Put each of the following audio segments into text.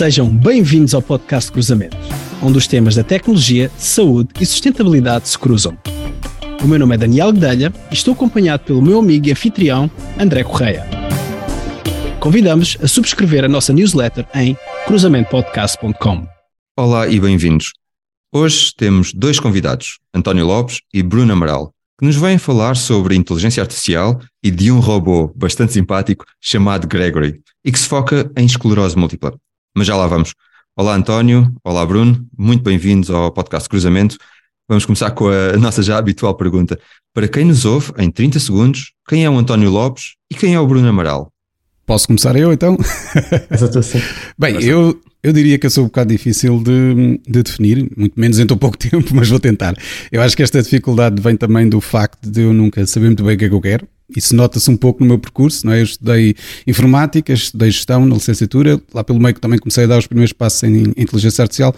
Sejam bem-vindos ao podcast Cruzamentos, onde os temas da tecnologia, saúde e sustentabilidade se cruzam. O meu nome é Daniel Guedelha e estou acompanhado pelo meu amigo e anfitrião André Correia. Convidamos a subscrever a nossa newsletter em cruzamentopodcast.com. Olá e bem-vindos. Hoje temos dois convidados, António Lopes e Bruno Amaral, que nos vêm falar sobre inteligência artificial e de um robô bastante simpático chamado Gregory e que se foca em esclerose múltipla. Mas já lá vamos. Olá António, olá Bruno, muito bem-vindos ao podcast Cruzamento. Vamos começar com a nossa já habitual pergunta. Para quem nos ouve, em 30 segundos, quem é o António Lopes e quem é o Bruno Amaral? Posso começar eu então? Bem, eu, eu diria que eu sou um bocado difícil de, de, definir, muito menos em tão pouco tempo, mas vou tentar. Eu acho que esta dificuldade vem também do facto de eu nunca saber muito bem o que é que eu quero. Isso nota-se um pouco no meu percurso, não é? Eu estudei informática, estudei gestão na licenciatura, lá pelo meio que também comecei a dar os primeiros passos em inteligência artificial,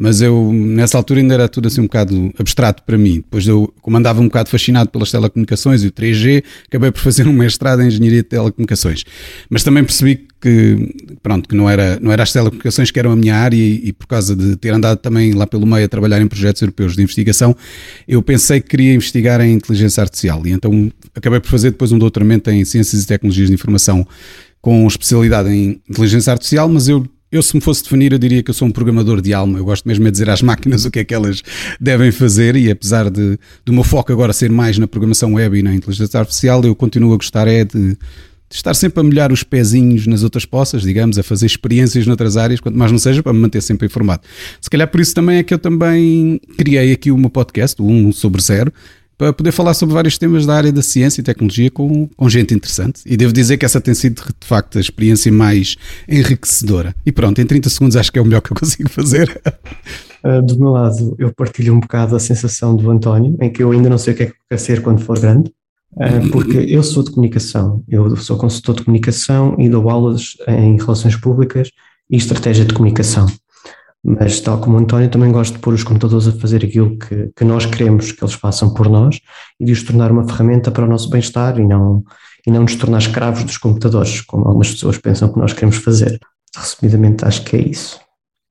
mas eu nessa altura ainda era tudo assim um bocado abstrato para mim. Depois eu, como andava um bocado fascinado pelas telecomunicações e o 3G, acabei por fazer um mestrado em engenharia de telecomunicações. Mas também percebi que, pronto, que não era, não era as telecomunicações que eram a minha área e, e por causa de ter andado também lá pelo meio a trabalhar em projetos europeus de investigação, eu pensei que queria investigar em inteligência artificial e então acabei por fazer depois um doutoramento em ciências e tecnologias de informação com especialidade em inteligência artificial, mas eu eu, se me fosse definir, eu diria que eu sou um programador de alma. Eu gosto mesmo de dizer às máquinas o que é que elas devem fazer, e apesar de, do meu foco agora ser mais na programação web e na inteligência artificial, eu continuo a gostar é de, de estar sempre a molhar os pezinhos nas outras poças, digamos, a fazer experiências noutras áreas, quanto mais não seja, para me manter sempre informado. Se calhar por isso também é que eu também criei aqui o meu podcast, o 1 sobre 0, para poder falar sobre vários temas da área da ciência e tecnologia com, com gente interessante. E devo dizer que essa tem sido, de facto, a experiência mais enriquecedora. E pronto, em 30 segundos acho que é o melhor que eu consigo fazer. Uh, do meu lado, eu partilho um bocado a sensação do António, em que eu ainda não sei o que é que quer ser quando for grande, uh, porque eu sou de comunicação, eu sou consultor de comunicação e dou aulas em relações públicas e estratégia de comunicação. Mas, tal como o António, também gosto de pôr os computadores a fazer aquilo que, que nós queremos que eles façam por nós e de os tornar uma ferramenta para o nosso bem-estar e não, e não nos tornar escravos dos computadores, como algumas pessoas pensam que nós queremos fazer. Resumidamente, acho que é isso.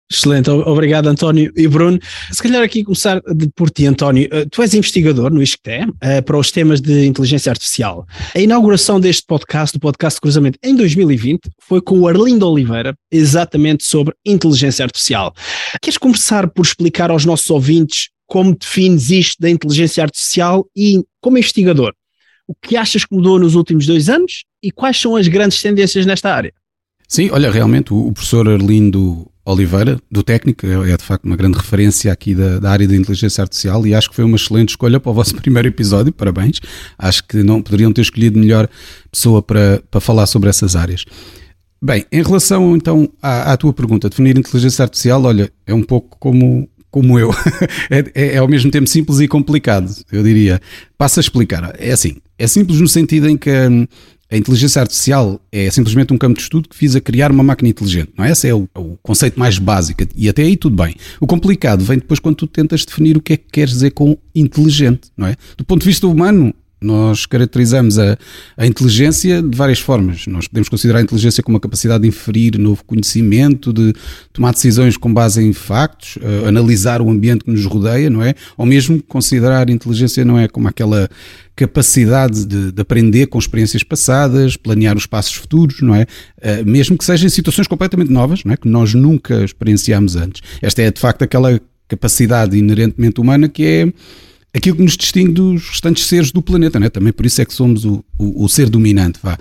Excelente, obrigado António e Bruno. Se calhar aqui começar por ti, António. Eh, tu és investigador no ISCTE eh, para os temas de inteligência artificial. A inauguração deste podcast, do podcast Cruzamento, em 2020, foi com o Arlindo Oliveira, exatamente sobre inteligência artificial. Queres começar por explicar aos nossos ouvintes como defines isto da inteligência artificial e, como investigador, o que achas que mudou nos últimos dois anos e quais são as grandes tendências nesta área? Sim, olha, realmente o professor Arlindo Oliveira, do técnico, é, é de facto uma grande referência aqui da, da, área da inteligência artificial e acho que foi uma excelente escolha para o vosso primeiro episódio, parabéns. Acho que não poderiam ter escolhido melhor pessoa para, para falar sobre essas áreas. Bem, em relação então à, à tua pergunta, definir inteligência artificial, olha, é um pouco como como eu. é, é, é, ao mesmo tempo simples e complicado, eu diria. Passo a explicar. É assim, é simples no sentido em que hum, a inteligência artificial é simplesmente um campo de estudo que visa criar uma máquina inteligente, não é? Esse é o, o, conceito mais básico e até aí tudo bem. O complicado vem depois quando tu tentas definir o que é que queres dizer com inteligente, não é? Do ponto de vista humano, nós caracterizamos a, a, inteligência de várias formas. Nós podemos considerar a inteligência como a capacidade de inferir novo conhecimento, de tomar decisões com base em factos, uh, analisar o ambiente que nos rodeia, não é? Ou mesmo considerar a inteligência não é como aquela capacidade de, de aprender com experiências passadas, planear os passos futuros, não é? Uh, mesmo que sejam situações completamente novas, não é? Que nós nunca experienciamos antes. Esta é de facto aquela capacidade inerentemente humana que é aquilo que nos distingue dos restantes seres do planeta, né? também por isso é que somos o, o, o ser dominante. Vá.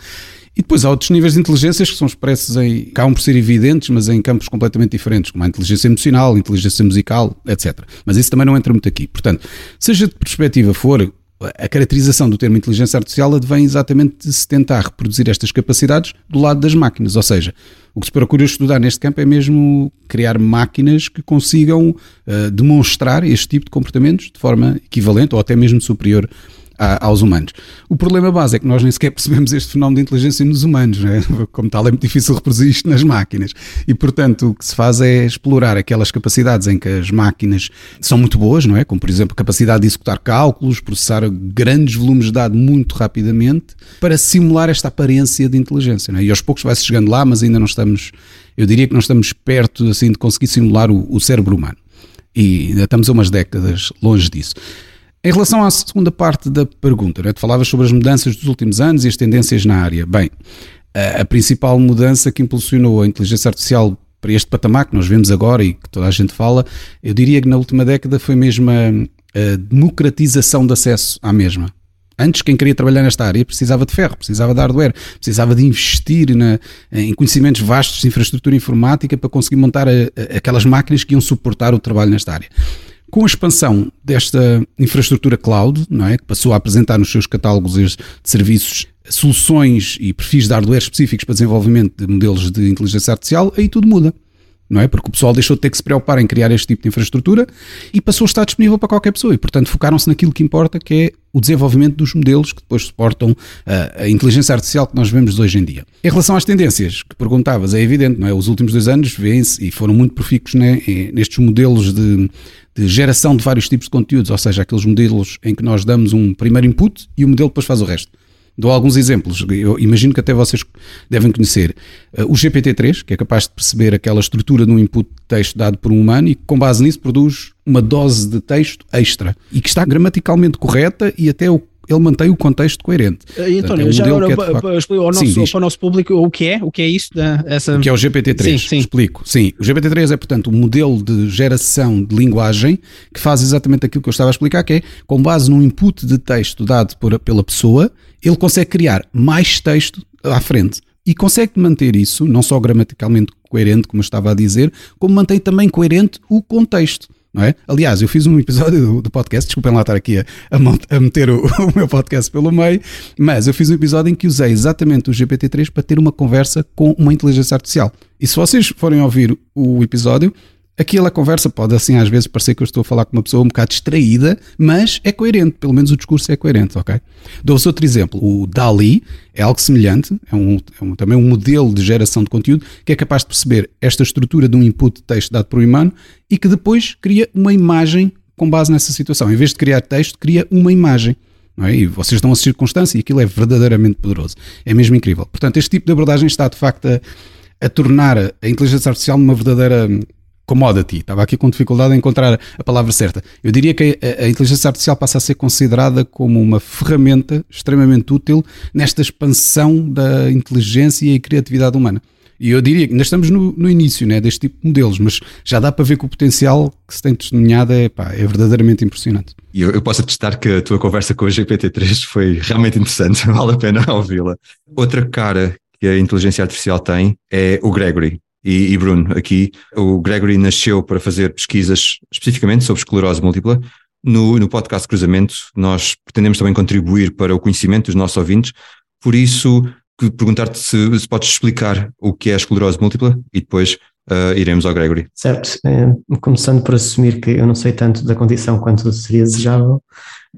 E depois há outros níveis de inteligências que são expressos em, acabam por ser evidentes, mas em campos completamente diferentes, como a inteligência emocional, a inteligência musical, etc. Mas isso também não entra muito aqui. Portanto, seja de perspectiva for, a caracterização do termo inteligência artificial advém exatamente de se tentar reproduzir estas capacidades do lado das máquinas, ou seja, o que se procura estudar neste campo é mesmo criar máquinas que consigam uh, demonstrar este tipo de comportamentos de forma equivalente ou até mesmo superior aos humanos. O problema base é que nós nem sequer percebemos este fenómeno de inteligência nos humanos, né? como tal é muito difícil reproduzir isto nas máquinas. E portanto o que se faz é explorar aquelas capacidades em que as máquinas são muito boas, não é? Como por exemplo a capacidade de executar cálculos, processar grandes volumes de dados muito rapidamente, para simular esta aparência de inteligência. É? E aos poucos vai-se chegando lá, mas ainda não estamos Eu diria que nós estamos perto assim, de conseguir simular o, o cérebro humano. E ainda estamos a umas décadas longe disso. Em relação à segunda parte da pergunta, né, tu falavas sobre as mudanças dos últimos anos e as tendências na área. Bem, a, a principal mudança que impulsionou a inteligência artificial para este patamar que nós vemos agora e que toda a gente fala, eu diria que na última década foi mesmo a, a democratização de acesso à mesma. Antes, quem queria trabalhar nesta área precisava de ferro, precisava de hardware, precisava de investir na, em conhecimentos vastos de infraestrutura informática para conseguir montar a, a, aquelas máquinas que iam suportar o trabalho nesta área. Com a expansão desta infraestrutura cloud, não é, que passou a apresentar nos seus catálogos de serviços soluções e perfis de hardware específicos para desenvolvimento de modelos de inteligência artificial, aí tudo muda não é? Porque o pessoal deixou de ter que se preocupar em criar este tipo de infraestrutura e passou a estar disponível para qualquer pessoa e, portanto, focaram-se naquilo que importa, que é o desenvolvimento dos modelos que depois suportam a, eh, a inteligência artificial que nós vemos hoje em dia. Em relação às tendências que perguntavas, é evidente, não é? Os últimos dois anos vêm-se e foram muito profícuos né, nestes modelos de, de geração de vários tipos de conteúdos, ou seja, aqueles modelos em que nós damos um primeiro input e o modelo depois faz o resto. Dou alguns exemplos, eu imagino que até vocês devem conhecer. Uh, o GPT-3, que é capaz de perceber aquela estrutura de um input de texto dado por um humano e que, com base nisso, produz uma dose de texto extra e que está gramaticalmente correta e até o ele mantém o contexto coerente. Uh, António, é um já agora, é facto... ao nosso, sim, para o nosso público o que é, o que é isso? Da, essa... O que é o GPT-3? Sim, sim. Explico. Sim, o GPT-3 é, portanto, um modelo de geração de linguagem que faz exatamente aquilo que eu estava a explicar, que é, com base num input de texto dado por, pela pessoa, ele consegue criar mais texto à frente. E consegue manter isso, não só gramaticalmente coerente, como eu estava a dizer, como mantém também coerente o contexto. Não é? Aliás, eu fiz um episódio do, do podcast, desculpem lá estar aqui a, a meter o, o, meu podcast pelo meio, mas eu fiz um episódio em que usei exatamente o GPT-3 para ter uma conversa com uma inteligência artificial. E se vocês forem ouvir o episódio, Aquilo a conversa pode assim às vezes parecer que eu estou a falar com uma pessoa um bocado distraída, mas é coerente, pelo menos o discurso é coerente, ok? Dou-vos outro exemplo. O DALI é algo semelhante, é, um, é um, também um modelo de geração de conteúdo que é capaz de perceber esta estrutura de um input de texto dado por um humano e que depois cria uma imagem com base nessa situação. Em vez de criar texto, cria uma imagem. É? E vocês estão a circunstância e aquilo é verdadeiramente poderoso. É mesmo incrível. Portanto, este tipo de abordagem está de facto a, a tornar a inteligência artificial uma verdadeira commodity. Estava aqui com dificuldade em encontrar a palavra certa. Eu diria que a, a, inteligência artificial passa a ser considerada como uma ferramenta extremamente útil nesta expansão da inteligência e criatividade humana. E eu diria que ainda estamos no, no início né, deste tipo de modelos, mas já dá para ver que o potencial que se tem testemunhado é, pá, é verdadeiramente impressionante. E eu, eu, posso atestar que a tua conversa com o GPT-3 foi realmente interessante, vale a pena ouvi-la. Outra cara que a inteligência artificial tem é o Gregory e, e, Bruno aqui. O Gregory nasceu para fazer pesquisas especificamente sobre esclerose múltipla. No, no podcast Cruzamento, nós pretendemos também contribuir para o conhecimento dos nossos ouvintes. Por isso, perguntar-te se, se podes explicar o que é a esclerose múltipla e depois Uh, iremos ao Gregory. Certo, é, começando por assumir que eu não sei tanto da condição quanto seria desejável,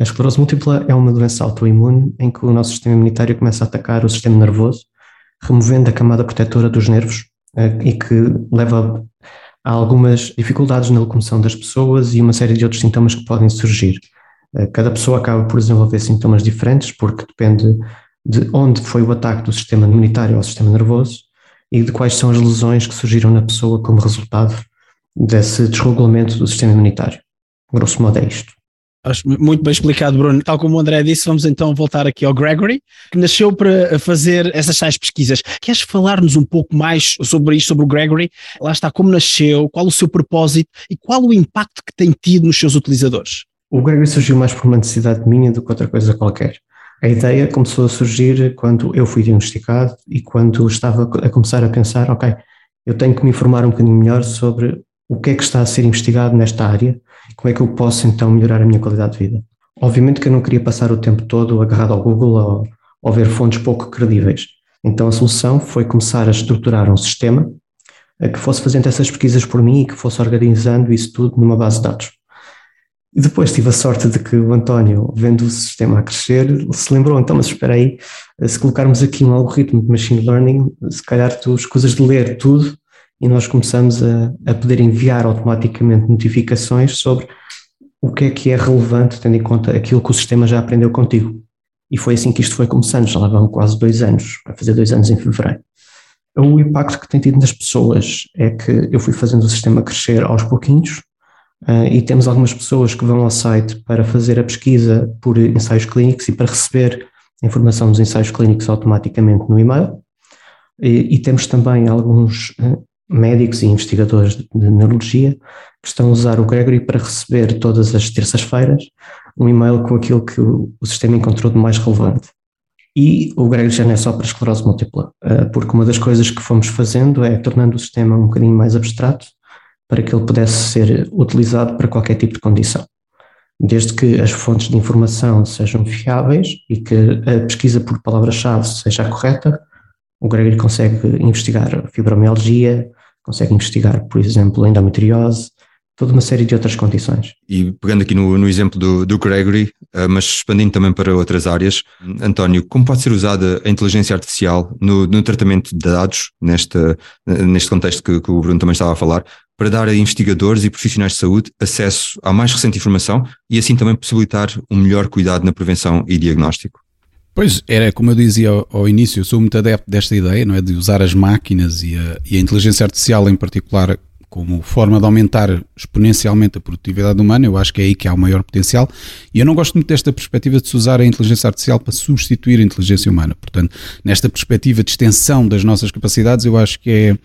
a esclerose múltipla é uma doença autoimune em que o nosso sistema imunitário começa a atacar o sistema nervoso, removendo a camada protetora dos nervos eh, e que leva a algumas dificuldades na locomoção das pessoas e uma série de outros sintomas que podem surgir. Eh, cada pessoa acaba por desenvolver sintomas diferentes, porque depende de onde foi o ataque do sistema imunitário ao sistema nervoso e de quais são as lesões que surgiram na pessoa como resultado desse desregulamento do sistema imunitário. Grosso modo é isto. Acho muito bem explicado, Bruno. Tal como o André disse, vamos então voltar aqui ao Gregory, que nasceu para fazer essas tais pesquisas. Queres falar-nos um pouco mais sobre isto, sobre o Gregory? Lá está, como nasceu, qual o seu propósito e qual o impacto que tem tido nos seus utilizadores? O Gregory surgiu mais por uma necessidade minha do que outra coisa qualquer. A ideia começou a surgir quando eu fui diagnosticado e quando estava a começar a pensar, ok, eu tenho que me informar um bocadinho melhor sobre o que é que está a ser investigado nesta área e como é que eu posso então melhorar a minha qualidade de vida. Obviamente que eu não queria passar o tempo todo agarrado ao Google ou, ou ver fontes pouco credíveis. Então a solução foi começar a estruturar um sistema que fosse fazendo essas pesquisas por mim e que fosse organizando isso tudo numa base de dados. E depois tive a sorte de que o António, vendo o sistema a crescer, se lembrou, então, mas espera aí, se colocarmos aqui um algoritmo de machine learning, se calhar tu escusas de ler tudo e nós começamos a, a poder enviar automaticamente notificações sobre o que é que é relevante, tendo em conta aquilo que o sistema já aprendeu contigo. E foi assim que isto foi começando, já lá vão quase dois anos, vai fazer dois anos em fevereiro. O impacto que tem tido nas pessoas é que eu fui fazendo o sistema crescer aos pouquinhos uh, e temos algumas pessoas que vão ao site para fazer a pesquisa por ensaios clínicos e para receber a informação dos ensaios clínicos automaticamente no e-mail. E, e temos também alguns uh, médicos e investigadores de, neurologia que estão a usar o Gregory para receber todas as terças-feiras um e-mail com aquilo que o, o sistema encontrou de mais relevante. E o Gregory já não é só para esclerose múltipla, eh, porque uma das coisas que fomos fazendo é tornando o sistema um bocadinho mais abstrato para que ele pudesse ser utilizado para qualquer tipo de condição. Desde que as fontes de informação sejam fiáveis e que a pesquisa por palavra-chave seja correta, o Gregory consegue investigar fibromialgia, consegue investigar, por exemplo, endometriose, toda uma série de outras condições. E pegando aqui no, no exemplo do, do Gregory, uh, mas expandindo também para outras áreas, António, como pode ser usada a inteligência artificial no, no tratamento de dados, nesta, neste contexto que, que o Bruno também estava a falar, para dar a investigadores e profissionais de saúde acesso à mais recente informação e assim também possibilitar um melhor cuidado na prevenção e diagnóstico? Pois, era como eu dizia ao, ao, início, eu sou muito adepto desta ideia, não é? De usar as máquinas e a, e a inteligência artificial em particular como forma de aumentar exponencialmente a produtividade humana, eu acho que é aí que há o maior potencial. E eu não gosto muito desta perspectiva de se usar a inteligência artificial para substituir a inteligência humana. Portanto, nesta perspectiva de extensão das nossas capacidades, eu acho que é,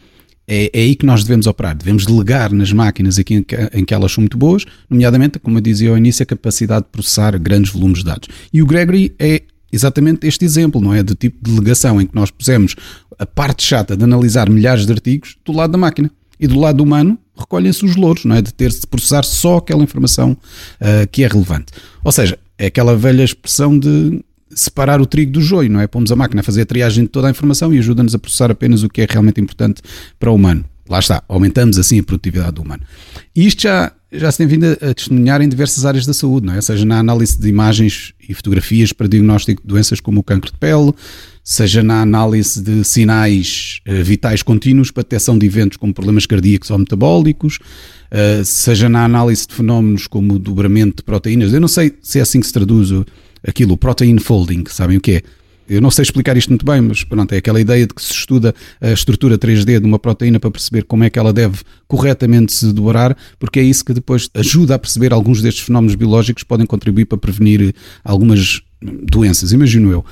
é, é aí que nós devemos operar. Devemos delegar nas máquinas aqui em que, em que, elas são muito boas, nomeadamente, como eu dizia ao início, a capacidade de processar grandes volumes de dados. E o Gregory é exatamente este exemplo, não é? De tipo de delegação em que nós pusemos a parte chata de analisar milhares de artigos do lado da máquina e do lado humano recolhem-se os louros, não é? De ter-se de processar só aquela informação uh, que é relevante. Ou seja, é aquela velha expressão de separar o trigo do joio, não é? Pomos a máquina a fazer a triagem de toda a informação e ajuda-nos a processar apenas o que é realmente importante para o humano. Lá está, aumentamos assim a produtividade do humano. E isto já, já se tem vindo a testemunhar em diversas áreas da saúde, não é? Seja na análise de imagens e fotografias para diagnóstico de doenças como o cancro de pele, seja na análise de sinais uh, vitais contínuos para detecção de eventos como problemas cardíacos ou metabólicos, uh, seja na análise de fenómenos como o dobramento de proteínas. Eu não sei se é assim que se traduz aquilo, protein folding, sabem o que é? Eu não sei explicar isto muito bem, mas pronto, é aquela ideia de que se estuda a estrutura 3D de uma proteína para perceber como é que ela deve corretamente se dobrar, porque é isso que depois ajuda a perceber alguns destes fenómenos biológicos que podem contribuir para prevenir algumas doenças, imagino eu.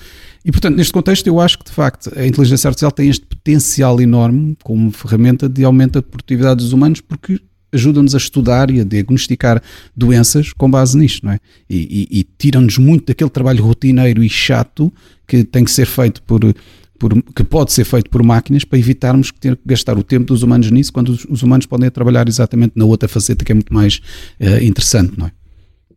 E, portanto, neste contexto, eu acho que, de facto, a inteligência artificial tem este potencial enorme como ferramenta de aumento da produtividade dos humanos, porque ajuda-nos a estudar e a diagnosticar doenças com base nisto, não é? E, e, e tiram-nos muito daquele trabalho rotineiro e chato que tem que ser feito por, por, que pode ser feito por máquinas para evitarmos que ter que gastar o tempo dos humanos nisso, quando os, os humanos podem trabalhar exatamente na outra faceta que é muito mais uh, interessante, não é?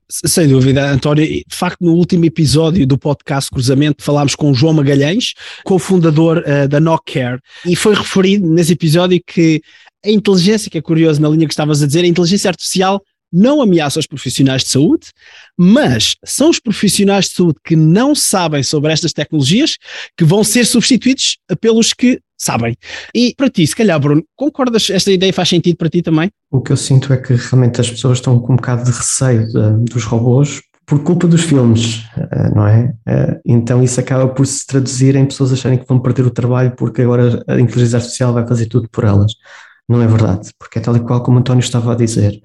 Sem dúvida, António. De facto, no último episódio do podcast Cruzamento, falámos com o João Magalhães, cofundador uh, da Nockcare, e foi referido nesse episódio que a inteligência, que é curioso na linha que estavas a dizer, a inteligência artificial não ameaça os profissionais de saúde, mas são os profissionais de saúde que não sabem sobre estas tecnologias que vão ser substituídos pelos que sabem. E para ti, se calhar, Bruno, concordas? Esta ideia faz sentido para ti também? O que eu sinto é que realmente as pessoas estão com um bocado de receio de, dos robôs por culpa dos filmes, eh, não é? Eh, então isso acaba por se traduzir em pessoas acharem que vão perder o trabalho porque agora a inteligência artificial vai fazer tudo por elas. Não é verdade, porque é tal e qual como o António estava a dizer.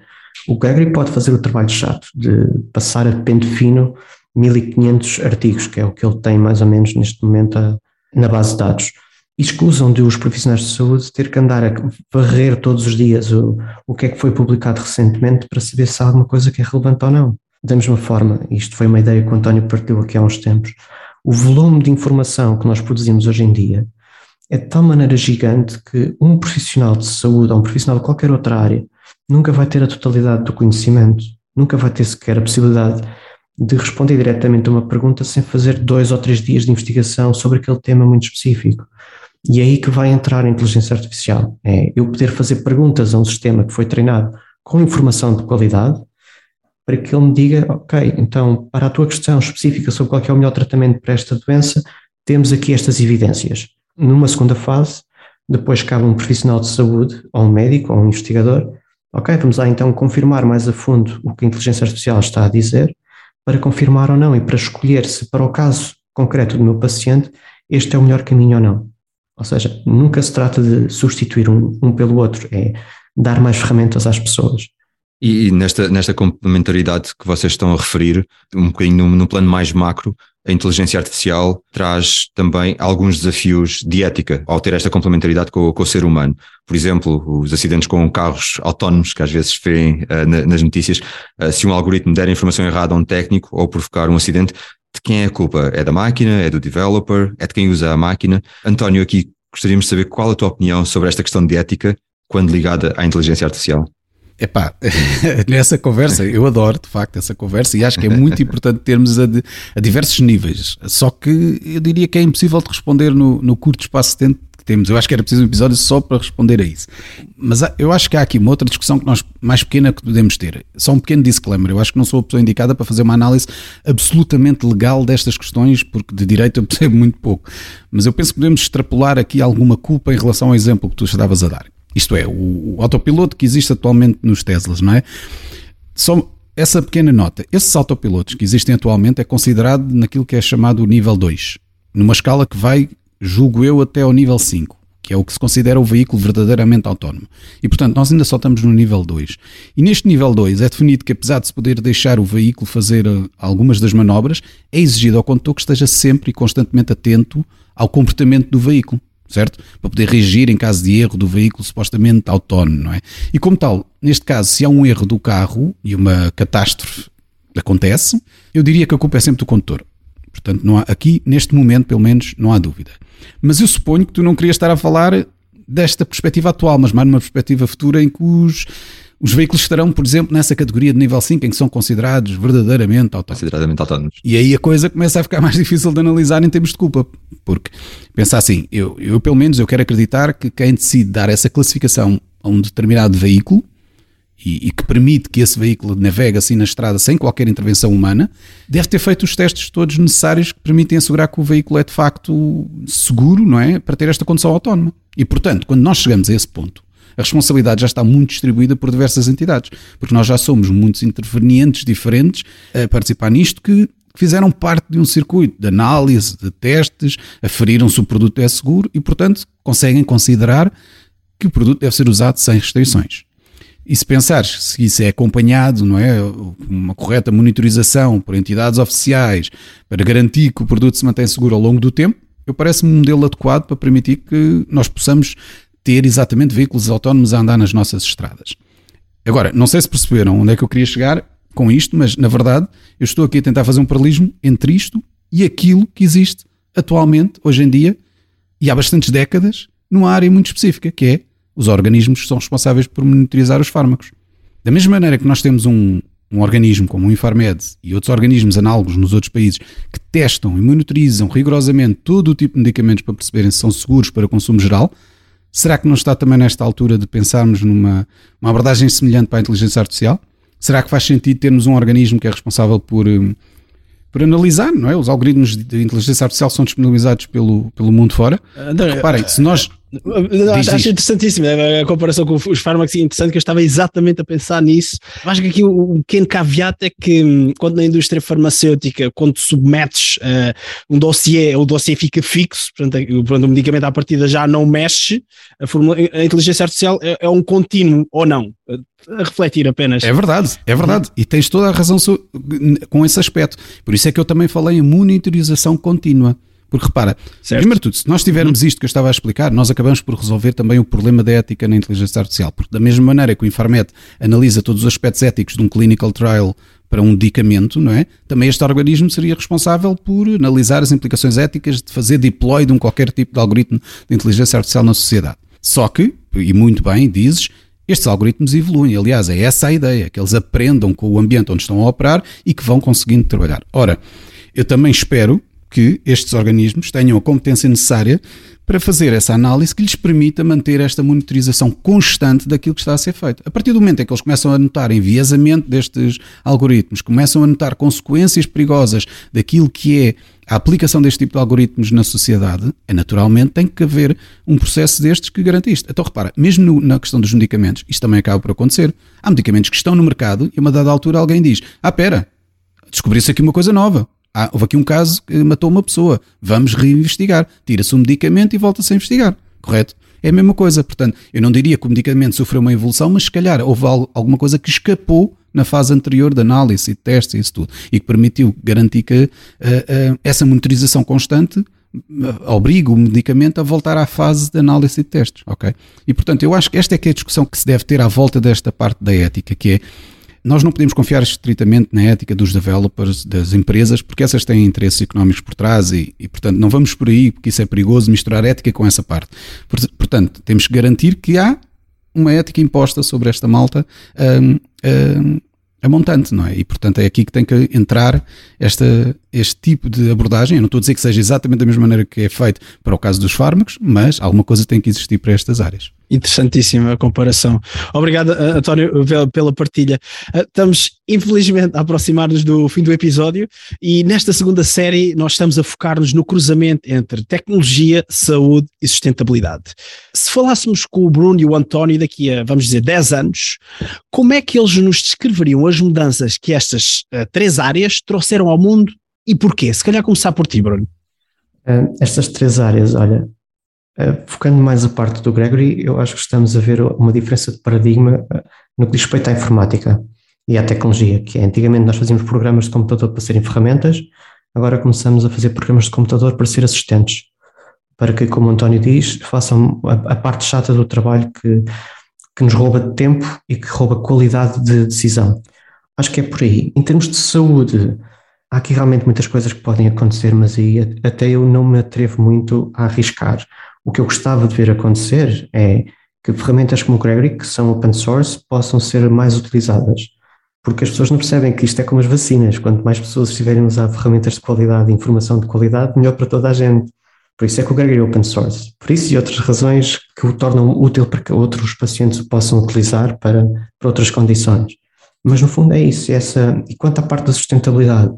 O Gregory pode fazer o trabalho chato de passar a pente fino 1500 artigos, que é o que ele tem mais ou menos neste momento a, na base de dados escusam de os profissionais de saúde ter que andar a varrer todos os dias o, o que é que foi publicado recentemente para saber se há alguma coisa que é relevante ou não. Da mesma forma, isto foi uma ideia que o António partiu aqui há uns tempos, o volume de informação que nós produzimos hoje em dia é de tal maneira gigante que um profissional de saúde ou um profissional de qualquer outra área nunca vai ter a totalidade do conhecimento, nunca vai ter sequer a possibilidade de responder diretamente a uma pergunta sem fazer dois ou três dias de investigação sobre aquele tema muito específico. E é aí que vai entrar a inteligência artificial. É eu poder fazer perguntas a um sistema que foi treinado com informação de qualidade para que ele me diga, ok, então para a tua questão específica sobre qual é o melhor tratamento para esta doença, temos aqui estas evidências. Numa segunda fase, depois cabe um profissional de saúde, ou um médico, ou um investigador, ok, vamos lá então confirmar mais a fundo o que a inteligência artificial está a dizer, para confirmar ou não e para escolher se para o caso concreto do meu paciente este é o melhor caminho ou não. Ou seja, nunca se trata de substituir um, um pelo outro, é dar mais ferramentas às pessoas. E, nesta, nesta complementaridade que vocês estão a referir, um bocadinho no, no plano mais macro, a inteligência artificial traz também alguns desafios de ética ao ter esta complementaridade com, com, o ser humano. Por exemplo, os acidentes com carros autónomos, que às vezes vêem uh, na, nas notícias, uh, se um algoritmo der informação errada a um técnico ou provocar um acidente, de quem é a culpa? É da máquina? É do developer? É de quem usa a máquina? António, aqui gostaríamos de saber qual a tua opinião sobre esta questão de ética quando ligada à inteligência artificial. Epá, nessa conversa, eu adoro de facto essa conversa e acho que é muito importante termos a, de, a, diversos níveis. Só que eu diria que é impossível de responder no, no curto espaço de tempo que temos. Eu acho que era preciso um episódio só para responder a isso. Mas eu acho que há aqui uma outra discussão que nós, mais pequena que podemos ter. Só um pequeno disclaimer. Eu acho que não sou a pessoa indicada para fazer uma análise absolutamente legal destas questões, porque de direito eu percebo muito pouco. Mas eu penso que podemos extrapolar aqui alguma culpa em relação ao exemplo que tu estavas a dar. Isto é, o, o autopiloto que existe atualmente nos Teslas, não é? Só essa pequena nota. Esses autopilotos que existem atualmente é considerado naquilo que é chamado nível 2, numa escala que vai, julgo eu, até ao nível 5, que é o que se considera o veículo verdadeiramente autónomo. E portanto, nós ainda só estamos no nível 2. E neste nível 2 é definido que, apesar de se poder deixar o veículo fazer eh, algumas das manobras, é exigido ao condutor que esteja sempre e constantemente atento ao comportamento do veículo certo? Para poder reagir em caso de erro do veículo supostamente autónomo, não é? E como tal, neste caso, se há um erro do carro e uma catástrofe acontece, eu diria que a culpa é sempre do condutor. Portanto, não há, aqui, neste momento, pelo menos, não há dúvida. Mas eu suponho que tu não querias estar a falar desta perspectiva atual, mas mais numa perspectiva futura em que os os veículos estarão, por exemplo, nessa categoria de nível 5 em que são considerados verdadeiramente autónomos. Consideradamente autónomos. E aí a coisa começa a ficar mais difícil de analisar em termos de culpa. Porque, pensar assim, eu, eu pelo menos eu quero acreditar que quem decide dar essa classificação a um determinado veículo e, e, que permite que esse veículo navegue assim na estrada sem qualquer intervenção humana, deve ter feito os testes todos necessários que permitem assegurar que o veículo é de facto seguro, não é? Para ter esta condução autónoma. E portanto, quando nós chegamos a esse ponto, a responsabilidade já está muito distribuída por diversas entidades, porque nós já somos muitos intervenientes diferentes a participar nisto que fizeram parte de um circuito de análise, de testes, aferiram se o produto é seguro e, portanto, conseguem considerar que o produto deve ser usado sem restrições. E se pensares se isso é acompanhado, não é? Uma correta monitorização por entidades oficiais para garantir que o produto se mantém seguro ao longo do tempo, eu parece-me um modelo adequado para permitir que nós possamos ter exatamente veículos autónomos a andar nas nossas estradas. Agora, não sei se perceberam onde é que eu queria chegar com isto, mas na verdade eu estou aqui a tentar fazer um paralelismo entre isto e aquilo que existe atualmente, hoje em dia, e há bastantes décadas, numa área muito específica, que é os organismos que são responsáveis por monitorizar os fármacos. Da mesma maneira que nós temos um, um organismo como o Infarmed e outros organismos análogos nos outros países que testam e monitorizam rigorosamente todo o tipo de medicamentos para perceberem se são seguros para consumo geral, Será que não está também nesta altura de pensarmos numa uma abordagem semelhante para a inteligência artificial? Será que faz sentido termos um organismo que é responsável por, hum, por analisar, não é? Os algoritmos de inteligência artificial são disponibilizados pelo, pelo mundo fora. André, Reparem, se nós Acho, acho interessantíssimo a comparação com os fármacos, é interessante que eu estava exatamente a pensar nisso. Acho que aqui o, pequeno caveat é que hum, quando na indústria farmacêutica, quando submetes uh, um dossiê, o dossiê fica fixo, portanto, portanto o medicamento à partida já não mexe, a, formula, a inteligência artificial é, é, um contínuo ou não, a refletir apenas. É verdade, é verdade, e tens toda a razão com esse aspecto. Por isso é que eu também falei em monitorização contínua. Porque repara, certo. primeiro de tudo, se nós tivermos isto que eu estava a explicar, nós acabamos por resolver também o problema da ética na inteligência artificial. Porque da mesma maneira que o Infarmet analisa todos os aspectos éticos de um clinical trial para um medicamento, não é? Também este organismo seria responsável por analisar as implicações éticas de fazer deploy de um qualquer tipo de algoritmo de inteligência artificial na sociedade. Só que, e muito bem, dizes, estes algoritmos evoluem. Aliás, é essa a ideia, que eles aprendam com o ambiente onde estão a operar e que vão conseguindo trabalhar. Ora, eu também espero que estes organismos tenham a competência necessária para fazer essa análise que lhes permita manter esta monitorização constante daquilo que está a ser feito. A partir do momento em que eles começam a notar enviesamento destes algoritmos, começam a notar consequências perigosas daquilo que é a aplicação deste tipo de algoritmos na sociedade, é naturalmente tem que haver um processo destes que garante isto. Então repara, mesmo no, na questão dos medicamentos, isto também acaba por acontecer. Há medicamentos que estão no mercado e a uma dada altura alguém diz: Ah, pera, descobri-se aqui uma coisa nova ah, houve aqui um caso que matou uma pessoa, vamos reinvestigar. Tira-se um medicamento e volta-se a investigar, correto? É a mesma coisa, portanto, eu não diria que o medicamento sofreu uma evolução, mas se calhar houve alguma coisa que escapou na fase anterior de análise e de teste e isso tudo, e que permitiu garantir que uh, uh, essa monitorização constante obriga o medicamento a voltar à fase de análise de testes, ok? E portanto, eu acho que esta é que é a discussão que se deve ter à volta desta parte da ética, que é nós não podemos confiar estritamente na ética dos developers, das empresas, porque essas têm interesses económicos por trás e, e, portanto, não vamos por aí, porque isso é perigoso misturar ética com essa parte. Portanto, temos que garantir que há uma ética imposta sobre esta malta um, um, a montante, não é? E portanto é aqui que tem que entrar esta, este tipo de abordagem. Eu não estou a dizer que seja exatamente da mesma maneira que é feito para o caso dos fármacos, mas alguma coisa tem que existir para estas áreas. Interessantíssima a comparação. Obrigado, eh, António, pela partilha. Eh, estamos, infelizmente, a aproximar-nos do fim do episódio e nesta segunda série nós estamos a focar-nos no cruzamento entre tecnologia, saúde e sustentabilidade. Se falássemos com o Bruno e o António daqui a, vamos dizer, 10 anos, como é que eles nos descreveriam as mudanças que estas uh, três áreas trouxeram ao mundo e porquê? Se calhar começar por ti, Bruno. Estas três áreas, olha, uh, focando mais a parte do Gregory, eu acho que estamos a ver uma diferença de paradigma uh, no que diz respeito à informática e à tecnologia, que é, antigamente nós fazíamos programas de computador para serem ferramentas, agora começamos a fazer programas de computador para ser assistentes, para que, como o António diz, façam a, a parte chata do trabalho que, que nos rouba tempo e que rouba qualidade de decisão. Acho que é por aí. Em termos de saúde, há aqui realmente muitas coisas que podem acontecer, mas aí até eu não me atrevo muito a arriscar. O que eu gostava de ver acontecer é que ferramentas como o Gregory, que são open source, possam ser mais utilizadas. Porque as pessoas não percebem que isto é como as vacinas. Quanto mais pessoas estiverem a usar ferramentas de qualidade, informação de qualidade, melhor para toda a gente. Por isso é que o Gregory é open source. Por isso e outras razões que o tornam útil para que outros pacientes o possam utilizar para, para outras condições. Mas no fundo é isso. Essa, e quanto à parte da sustentabilidade,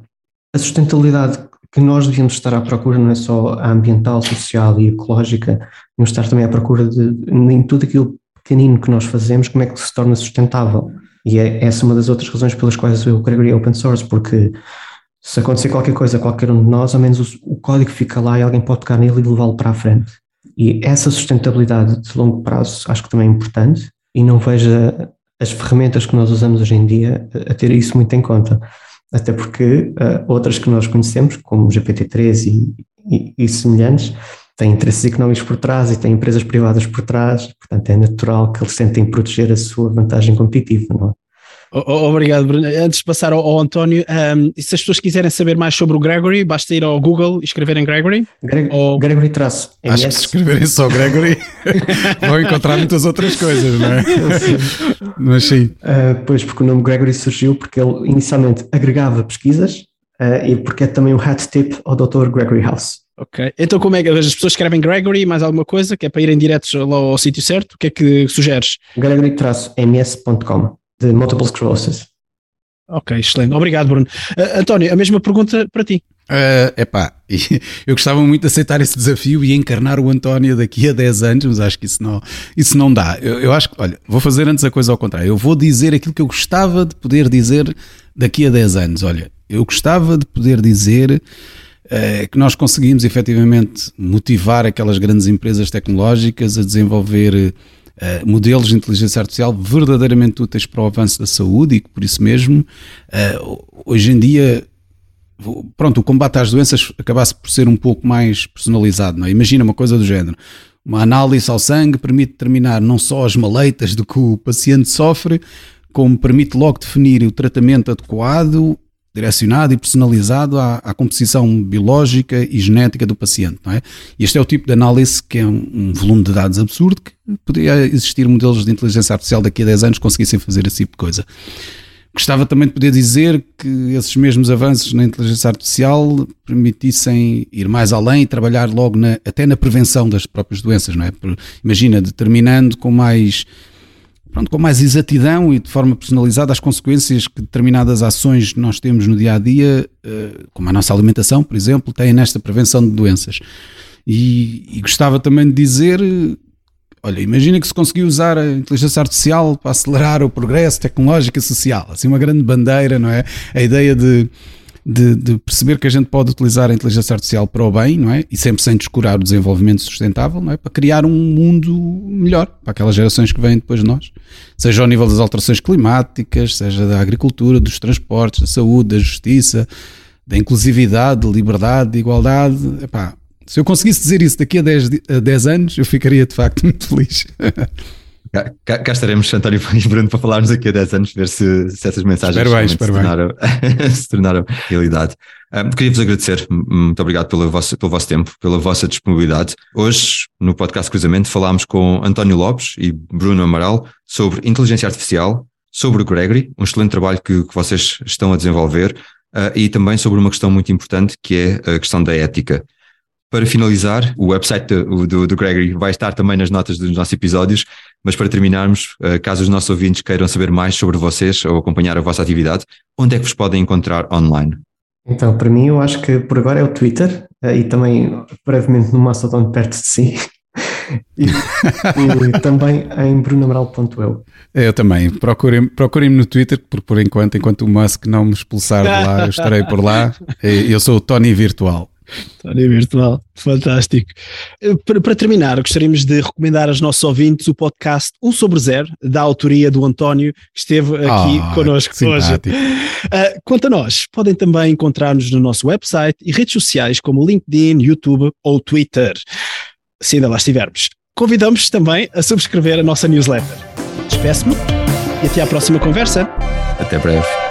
a sustentabilidade que nós devíamos estar à procura não é só a ambiental, social e ecológica, devíamos estar também à procura de, em tudo aquilo pequenino que nós fazemos, como é que se torna sustentável. E é essa uma das outras razões pelas quais eu Gregory open source, porque se acontecer qualquer coisa a qualquer um de nós, ao menos o, o código fica lá e alguém pode tocar nele e levá-lo para a frente. E essa sustentabilidade de longo prazo acho que também é importante e não vejo as ferramentas que nós usamos hoje em dia a ter isso muito em conta até porque uh, outras que nós conhecemos, como o GPT-3 e, e, e, semelhantes, têm interesses económicos por trás e têm empresas privadas por trás, portanto é natural que eles tentem proteger a sua vantagem competitiva, não é? Obrigado, Bruno. Antes de passar ao, ao António, um, se as pessoas quiserem saber mais sobre o Gregory, basta ir ao Google e escreverem Gregory. Greg, ou... Gregory traço. Acho que se escreverem só Gregory vão encontrar muitas outras coisas, não é? Sim. Mas sim. Uh, pois, porque o nome Gregory surgiu porque ele inicialmente agregava pesquisas uh, e porque é também um hat tip ao Dr. Gregory House. Ok. Então, como é que as pessoas escrevem Gregory mais alguma coisa que é para irem diretos lá ao sítio certo? O que é que sugeres? Gregory-ms.com de multiple sclerosis. Ok, excelente. Obrigado, Bruno. Uh, António, a mesma pergunta para ti. Uh, epá, eu gostava muito de aceitar esse desafio e encarnar o António daqui a 10 anos, mas acho que isso não, isso não dá. Eu, eu acho que, olha, vou fazer antes a coisa ao contrário. Eu vou dizer aquilo que eu gostava de poder dizer daqui a 10 anos. Olha, eu gostava de poder dizer uh, que nós conseguimos efetivamente motivar aquelas grandes empresas tecnológicas a desenvolver uh, modelos de inteligência artificial verdadeiramente úteis para o avanço da saúde e que por isso mesmo uh, hoje em dia pronto, o combate às doenças acabasse por ser um pouco mais personalizado, não é? Imagina uma coisa do género. Uma análise ao sangue permite determinar não só as maleitas do que o paciente sofre, como permite logo definir o tratamento adequado direcionado e personalizado à, à, composição biológica e genética do paciente. Não é? Este é o tipo de análise que é um, um, volume de dados absurdo que poderia existir modelos de inteligência artificial daqui a 10 anos conseguissem fazer esse tipo de coisa. Gostava também de poder dizer que esses mesmos avanços na inteligência artificial permitissem ir mais além e trabalhar logo na, até na prevenção das próprias doenças, não é? Imagina, determinando com mais pronto, com mais exatidão e de forma personalizada as consequências que determinadas ações nós temos no dia a dia, eh, como a nossa alimentação, por exemplo, têm nesta prevenção de doenças. E, e gostava também de dizer Olha, imagina que se conseguiu usar a inteligência artificial para acelerar o progresso tecnológico e social, assim uma grande bandeira, não é? A ideia de de, de, perceber que a gente pode utilizar a inteligência artificial para o bem, não é? E sempre sem descurar o desenvolvimento sustentável, não é? Para criar um mundo melhor para aquelas gerações que vêm depois de nós. Seja ao nível das alterações climáticas, seja da agricultura, dos transportes, da saúde, da justiça, da inclusividade, da liberdade, da igualdade. Epá, se eu conseguisse dizer isso daqui a 10, a 10 anos, eu ficaria de facto muito feliz. Cá, cá, estaremos, António e Bruno, para falarmos daqui a 10 anos, ver se, se essas mensagens bem, se, tornaram, se, tornaram, realidade. Um, Queria-vos agradecer, muito obrigado pelo vosso, pelo vosso tempo, pela vossa disponibilidade. Hoje, no podcast Cruzamento, falámos com António Lopes e Bruno Amaral sobre inteligência artificial, sobre o Gregory, um excelente trabalho que, que vocês estão a desenvolver, uh, e também sobre uma questão muito importante que é a questão da ética. Para finalizar, o website do, do, do, Gregory vai estar também nas notas dos nossos episódios, mas para terminarmos, eh, caso os nossos ouvintes queiram saber mais sobre vocês ou acompanhar a vossa atividade, onde é que vos podem encontrar online? Então, para mim, eu acho que por agora é o Twitter eh, e também brevemente no Mastodon perto de si. e, e, também em brunamaral.eu. Eu também. Procurem-me procurem no Twitter, porque por enquanto, enquanto o Musk não me expulsar de lá, eu estarei por lá. Eu sou o Tony Virtual. Tony Virtual, fantástico. Eh, para, para, terminar, gostaríamos de recomendar aos nossos ouvintes o podcast Um sobre Zero, da autoria do António, que esteve aqui oh, connosco hoje. Uh, quanto a nós, podem também encontrar-nos no nosso website e redes sociais como LinkedIn, YouTube ou Twitter, se ainda lá estivermos. Convidamos também a subscrever a nossa newsletter. Despeço-me e até à próxima conversa. Até breve.